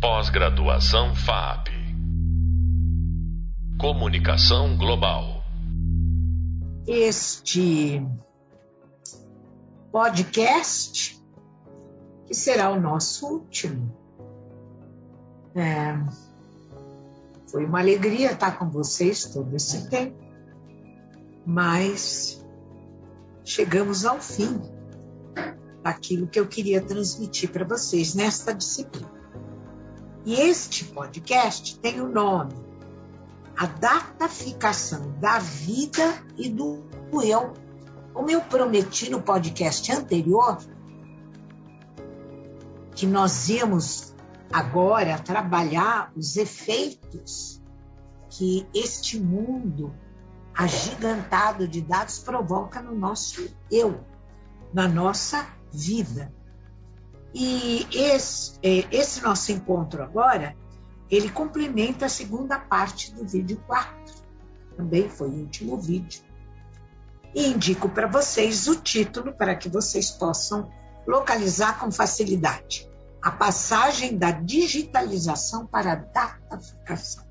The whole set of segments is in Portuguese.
Pós-graduação FAP. Comunicação Global. Este podcast, que será o nosso último. É, foi uma alegria estar com vocês todo esse tempo, mas chegamos ao fim daquilo que eu queria transmitir para vocês nesta disciplina. E este podcast tem o nome A Dataficação da Vida e do Eu. Como eu prometi no podcast anterior, que nós íamos agora trabalhar os efeitos que este mundo agigantado de dados provoca no nosso eu, na nossa vida. E esse, é, esse nosso encontro agora, ele complementa a segunda parte do vídeo 4. Também foi o último vídeo. E indico para vocês o título para que vocês possam localizar com facilidade. A passagem da digitalização para a dataficação.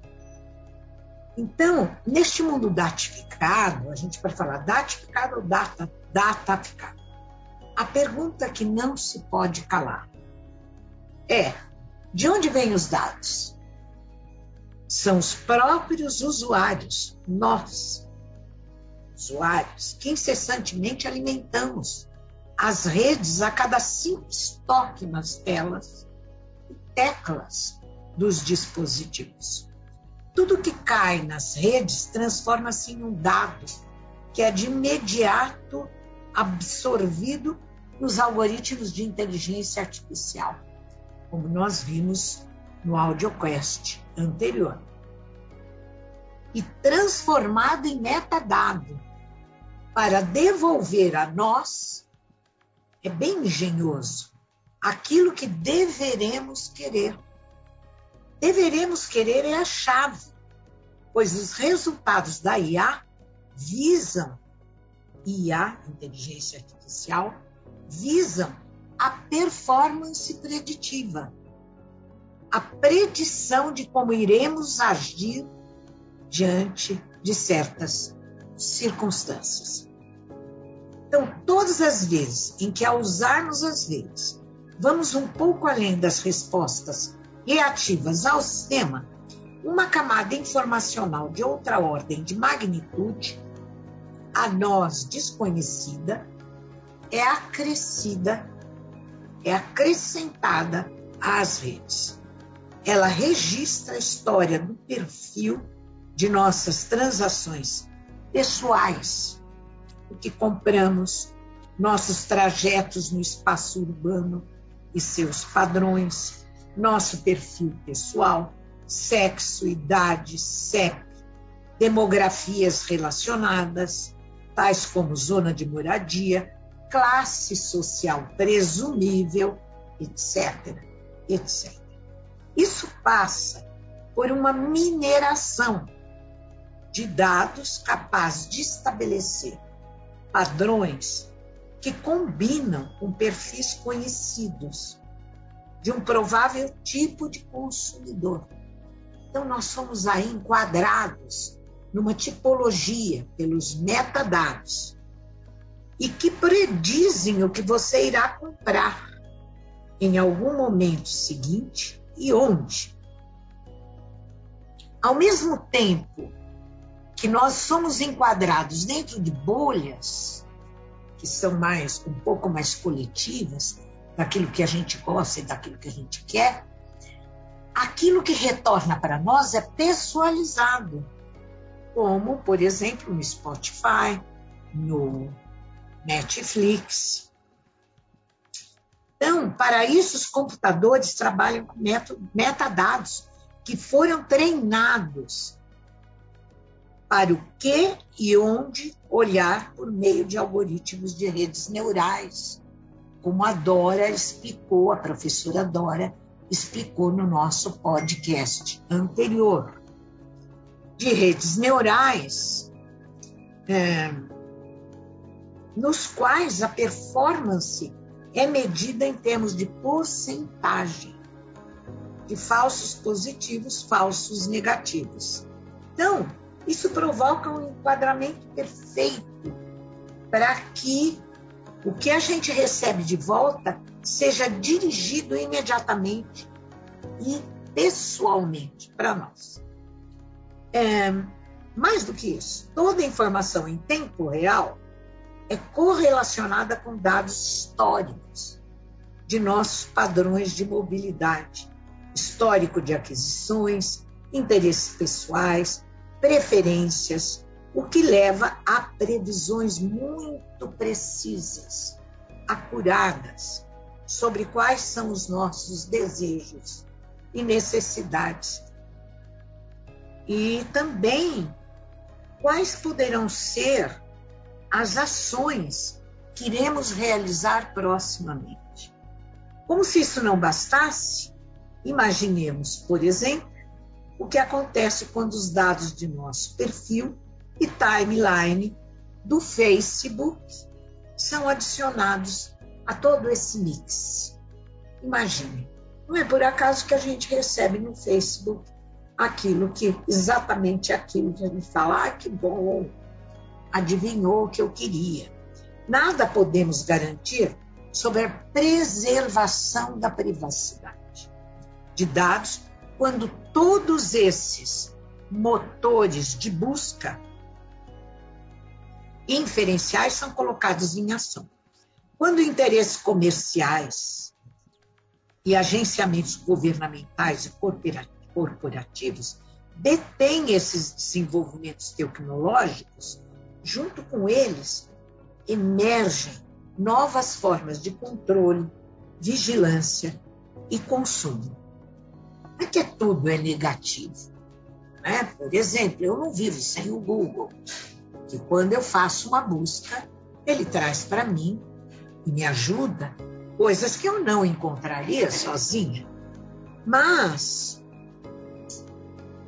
Então, neste mundo datificado, a gente pode falar datificado ou data, dataficado. A pergunta que não se pode calar é: de onde vêm os dados? São os próprios usuários, nós, usuários, que incessantemente alimentamos as redes a cada simples toque nas telas e teclas dos dispositivos. Tudo que cai nas redes transforma-se em um dado que é de imediato absorvido nos algoritmos de inteligência artificial, como nós vimos no AudioQuest anterior. E transformado em metadado. Para devolver a nós, é bem engenhoso, aquilo que deveremos querer. Deveremos querer é a chave, pois os resultados da IA visam, IA, inteligência artificial, visam a performance preditiva, a predição de como iremos agir diante de certas circunstâncias. Então, todas as vezes em que, ao usarmos as redes, vamos um pouco além das respostas reativas ao sistema, uma camada informacional de outra ordem de magnitude, a nós desconhecida, é acrescida, é acrescentada às redes. Ela registra a história do perfil de nossas transações pessoais, o que compramos, nossos trajetos no espaço urbano e seus padrões, nosso perfil pessoal, sexo, idade, CEP, demografias relacionadas, tais como zona de moradia, classe social presumível, etc, etc. Isso passa por uma mineração de dados capaz de estabelecer padrões que combinam com perfis conhecidos de um provável tipo de consumidor. Então, nós somos aí enquadrados numa tipologia pelos metadados e que predizem o que você irá comprar em algum momento seguinte e onde. Ao mesmo tempo que nós somos enquadrados dentro de bolhas que são mais um pouco mais coletivas, daquilo que a gente gosta e daquilo que a gente quer, aquilo que retorna para nós é personalizado, como, por exemplo, no Spotify, no Netflix. Então, para isso, os computadores trabalham com metadados que foram treinados para o que e onde olhar por meio de algoritmos de redes neurais como a Dora explicou, a professora Dora explicou no nosso podcast anterior. De redes neurais, é, nos quais a performance é medida em termos de porcentagem. de falsos positivos, falsos negativos. Então, isso provoca um enquadramento perfeito para que o que a gente recebe de volta seja dirigido imediatamente e pessoalmente para nós. É, mais do que isso, toda informação em tempo real é correlacionada com dados históricos de nossos padrões de mobilidade, histórico de aquisições, interesses pessoais, preferências, o que leva a previsões muito precisas, acuradas, sobre quais são os nossos desejos e necessidades. E também quais poderão ser as ações que iremos realizar proximamente. Como se isso não bastasse, imaginemos, por exemplo, o que acontece quando os dados de nosso perfil e timeline do Facebook são adicionados a todo esse mix. Imagine, não é por acaso que a gente recebe no Facebook aquilo que, exatamente aquilo que a gente fala, ah, que bom, adivinhou o que eu queria. Nada podemos garantir sobre a preservação da privacidade de dados quando todos esses motores de busca inferenciais são colocados em ação. Quando interesses comerciais e agenciamentos governamentais e corporativos detêm esses desenvolvimentos tecnológicos, junto com eles emergem novas formas de controle, vigilância e consumo. Não é que tudo é negativo. Né? Por exemplo, eu não vivo sem o Google, que quando eu faço uma busca, ele traz para mim e me ajuda coisas que eu não encontraria sozinha. Mas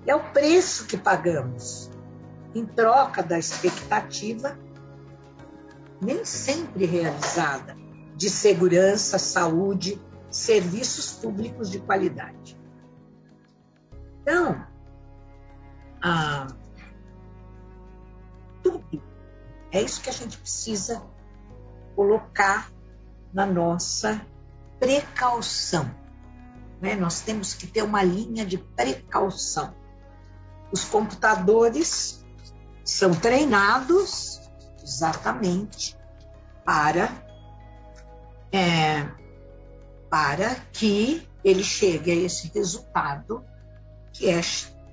é o preço que pagamos em troca da expectativa, nem sempre realizada, de segurança, saúde, serviços públicos de qualidade. Então, tudo é isso que a gente precisa colocar na nossa precaução. Né? Nós temos que ter uma linha de precaução. Os computadores são treinados exatamente para, é, para que ele chegue a esse resultado que é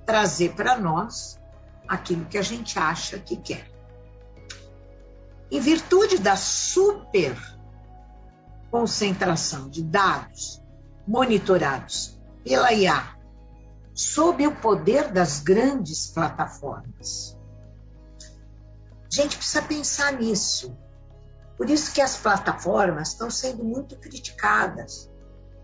trazer para nós aquilo que a gente acha que quer. Em virtude da super concentração de dados monitorados pela IA sob o poder das grandes plataformas. A gente precisa pensar nisso. Por isso que as plataformas estão sendo muito criticadas.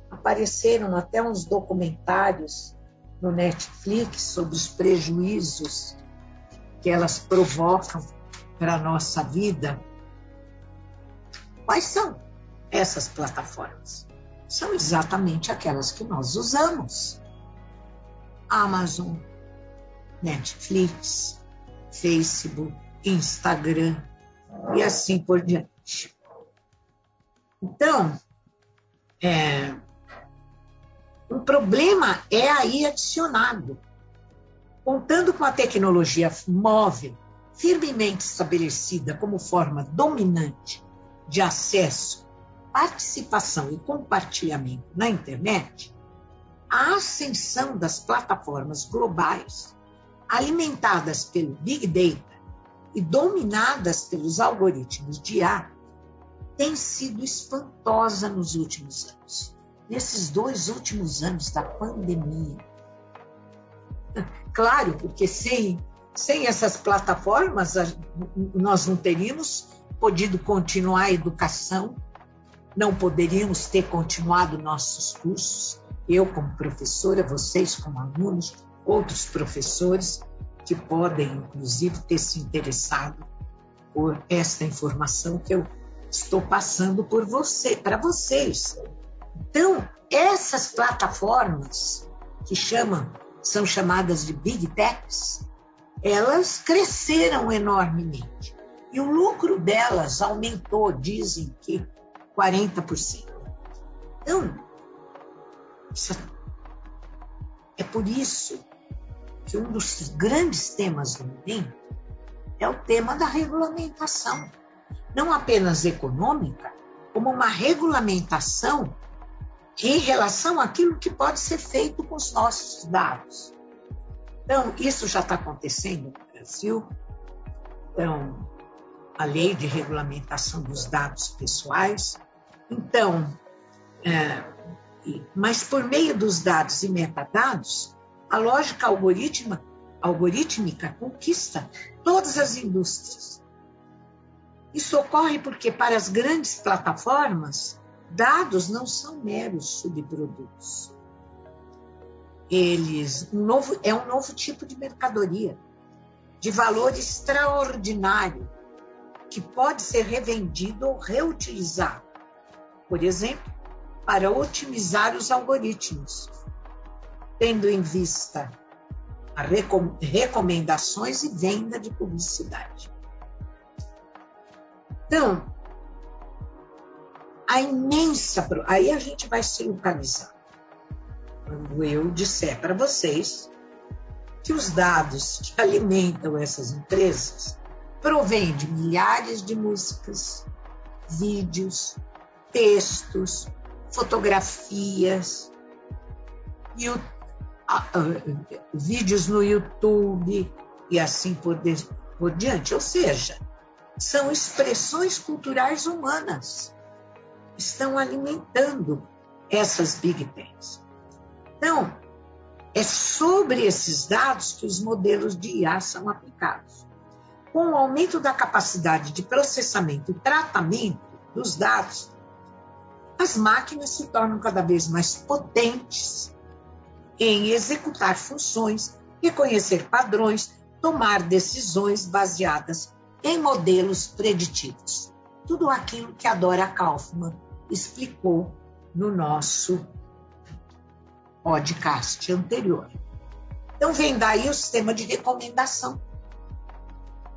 Apareceram até uns documentários no Netflix sobre os prejuízos que elas provocam para a nossa vida. Quais são essas plataformas? São exatamente aquelas que nós usamos. Amazon, Netflix, Facebook, Instagram e assim por diante. Então, é, um problema é aí adicionado. Contando com a tecnologia móvel firmemente estabelecida como forma dominante de acesso, participação e compartilhamento na internet, a ascensão das plataformas globais, alimentadas pelo Big Data e dominadas pelos algoritmos de IA, tem sido espantosa nos últimos anos. Nesses dois últimos anos da pandemia. Claro, porque sem sem essas plataformas, nós não teríamos podido continuar a educação, não poderíamos ter continuado nossos cursos, eu como professora, vocês como alunos, outros professores que podem, inclusive, ter se interessado por esta informação que eu estou passando por você, para vocês. Então, essas plataformas que chamam, são chamadas de Big Techs, elas cresceram enormemente. E o lucro delas aumentou, dizem que 40%. Então, é por isso que um dos grandes temas do momento é o tema da regulamentação. Não apenas econômica, como uma regulamentação em relação àquilo que pode ser feito com os nossos dados. Então, isso já está acontecendo no Brasil. Então, a lei de regulamentação dos dados pessoais. Então, é, mas por meio dos dados e metadados, a lógica algorítmica, conquista todas as indústrias. Isso ocorre porque, para as grandes plataformas, dados não são meros subprodutos. Eles um novo, é um novo tipo de mercadoria, de valor extraordinário, que pode ser revendido ou reutilizado. Por exemplo, para otimizar os algoritmos, tendo em vista as recomendações e venda de publicidade. Então, a imensa. Aí a gente vai se localizar. Quando eu disser para vocês que os dados que alimentam essas empresas provêm de milhares de músicas, vídeos, textos, fotografias, vídeos no YouTube e assim por, por diante. Ou seja, são expressões culturais humanas estão alimentando essas big techs. Então, é sobre esses dados que os modelos de IA são aplicados. Com o aumento da capacidade de processamento e tratamento dos dados, as máquinas se tornam cada vez mais potentes em executar funções, reconhecer padrões, tomar decisões baseadas em modelos preditivos. Tudo aquilo que a Dora Kaufman explicou no nosso podcast anterior. Então, vem daí o sistema de recomendação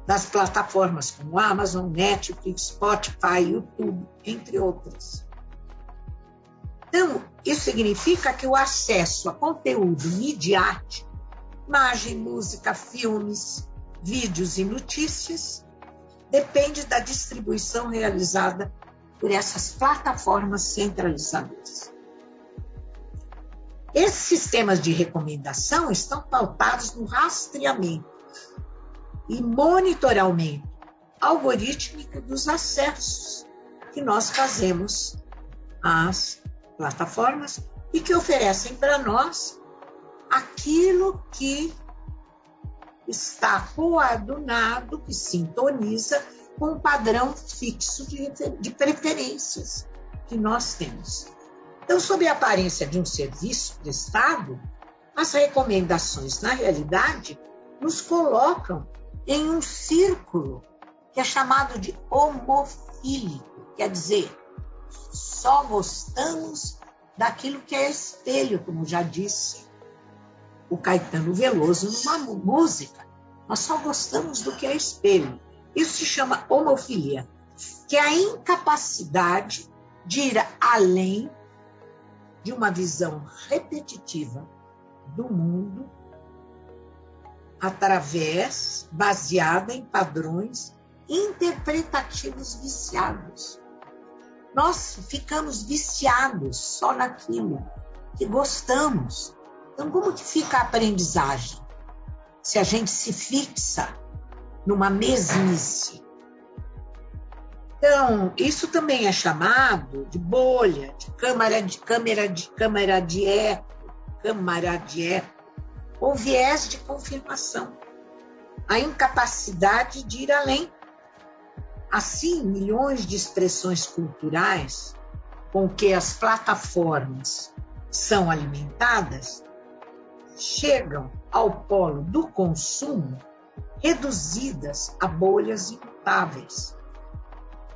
das plataformas como Amazon, Netflix, Spotify, YouTube, entre outras. Então, isso significa que o acesso a conteúdo midiático, imagem, música, filmes, vídeos e notícias, depende da distribuição realizada por essas plataformas centralizadoras. Esses sistemas de recomendação estão pautados no rastreamento e monitoramento algorítmico dos acessos que nós fazemos às plataformas e que oferecem para nós aquilo que está coadunado, que sintoniza com um padrão fixo de, de preferências que nós temos. Então, sob a aparência de um serviço prestado, as recomendações, na realidade, nos colocam em um círculo que é chamado de homofílico, quer dizer, só gostamos daquilo que é espelho, como já disse o Caetano Veloso numa música. Nós só gostamos do que é espelho. Isso se chama homofilia, que é a incapacidade de ir além de uma visão repetitiva do mundo através baseada em padrões interpretativos viciados nós ficamos viciados só naquilo que gostamos. Então, como que fica a aprendizagem? Se a gente se fixa numa mesmice. Então, isso também é chamado de bolha, de câmara de câmera de câmara de eco, câmara de eco, ou viés de confirmação. A incapacidade de ir além Assim, milhões de expressões culturais com que as plataformas são alimentadas chegam ao polo do consumo reduzidas a bolhas imutáveis,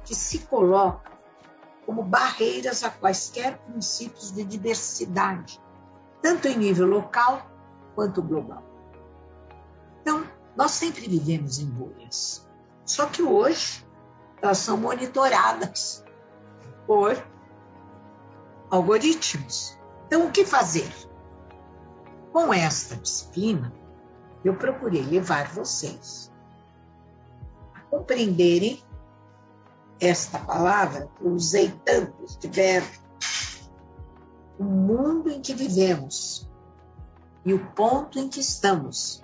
que se colocam como barreiras a quaisquer princípios de diversidade tanto em nível local quanto global. Então, nós sempre vivemos em bolhas. Só que hoje elas são monitoradas por algoritmos. Então, o que fazer? Com esta disciplina, eu procurei levar vocês a compreenderem esta palavra, eu usei tanto este o mundo em que vivemos e o ponto em que estamos.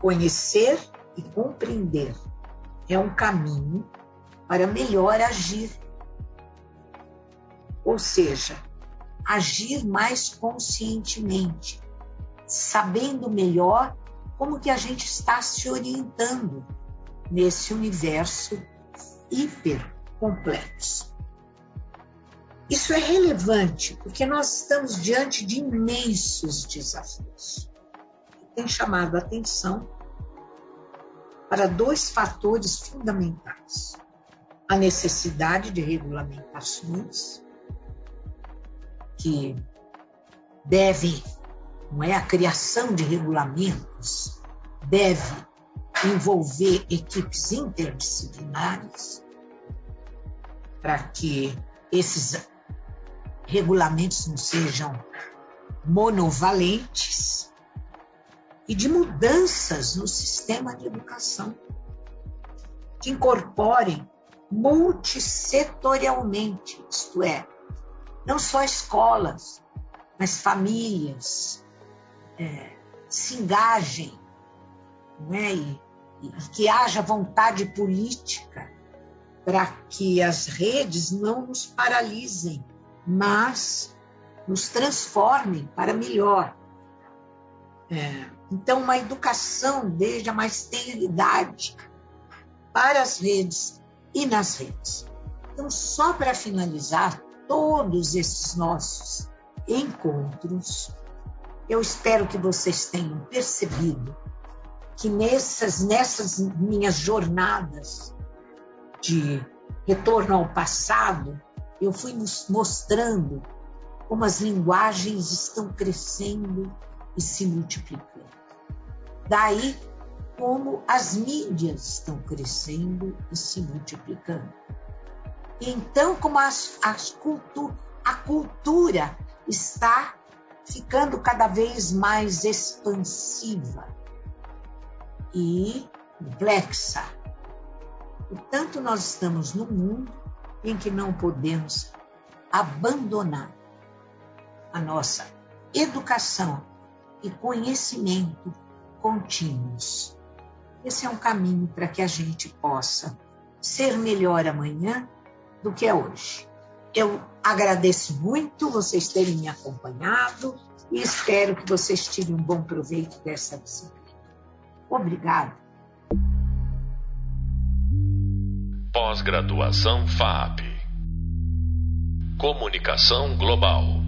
Conhecer e compreender é um caminho para melhor agir. Ou seja, agir mais conscientemente, sabendo melhor como que a gente está se orientando nesse universo hiper complexo. Isso é relevante porque nós estamos diante de imensos desafios. Tem chamado a atenção para dois fatores fundamentais: a necessidade de regulamentações que devem, não é? A criação de regulamentos deve envolver equipes interdisciplinares para que esses regulamentos não sejam monovalentes e de mudanças no sistema de educação que incorporem multissetorialmente, isto é, não só escolas, mas famílias, é, se engajem né, e, e que haja vontade política para que as redes não nos paralisem, mas nos transformem para melhor. É, então, uma educação desde a mais tenra idade para as redes e nas redes. Então, só para finalizar todos esses nossos encontros, eu espero que vocês tenham percebido que nessas, nessas minhas jornadas de retorno ao passado, eu fui mostrando como as linguagens estão crescendo e se multiplicando. Daí, como as mídias estão crescendo e se multiplicando. Então, como as, as cultu a cultura está ficando cada vez mais expansiva e complexa. Portanto, nós estamos num mundo em que não podemos abandonar a nossa educação e conhecimento contínuos. Esse é um caminho para que a gente possa ser melhor amanhã do que é hoje. Eu agradeço muito vocês terem me acompanhado e espero que vocês tirem um bom proveito dessa disciplina. Obrigado. Pós-graduação FAP. Comunicação Global.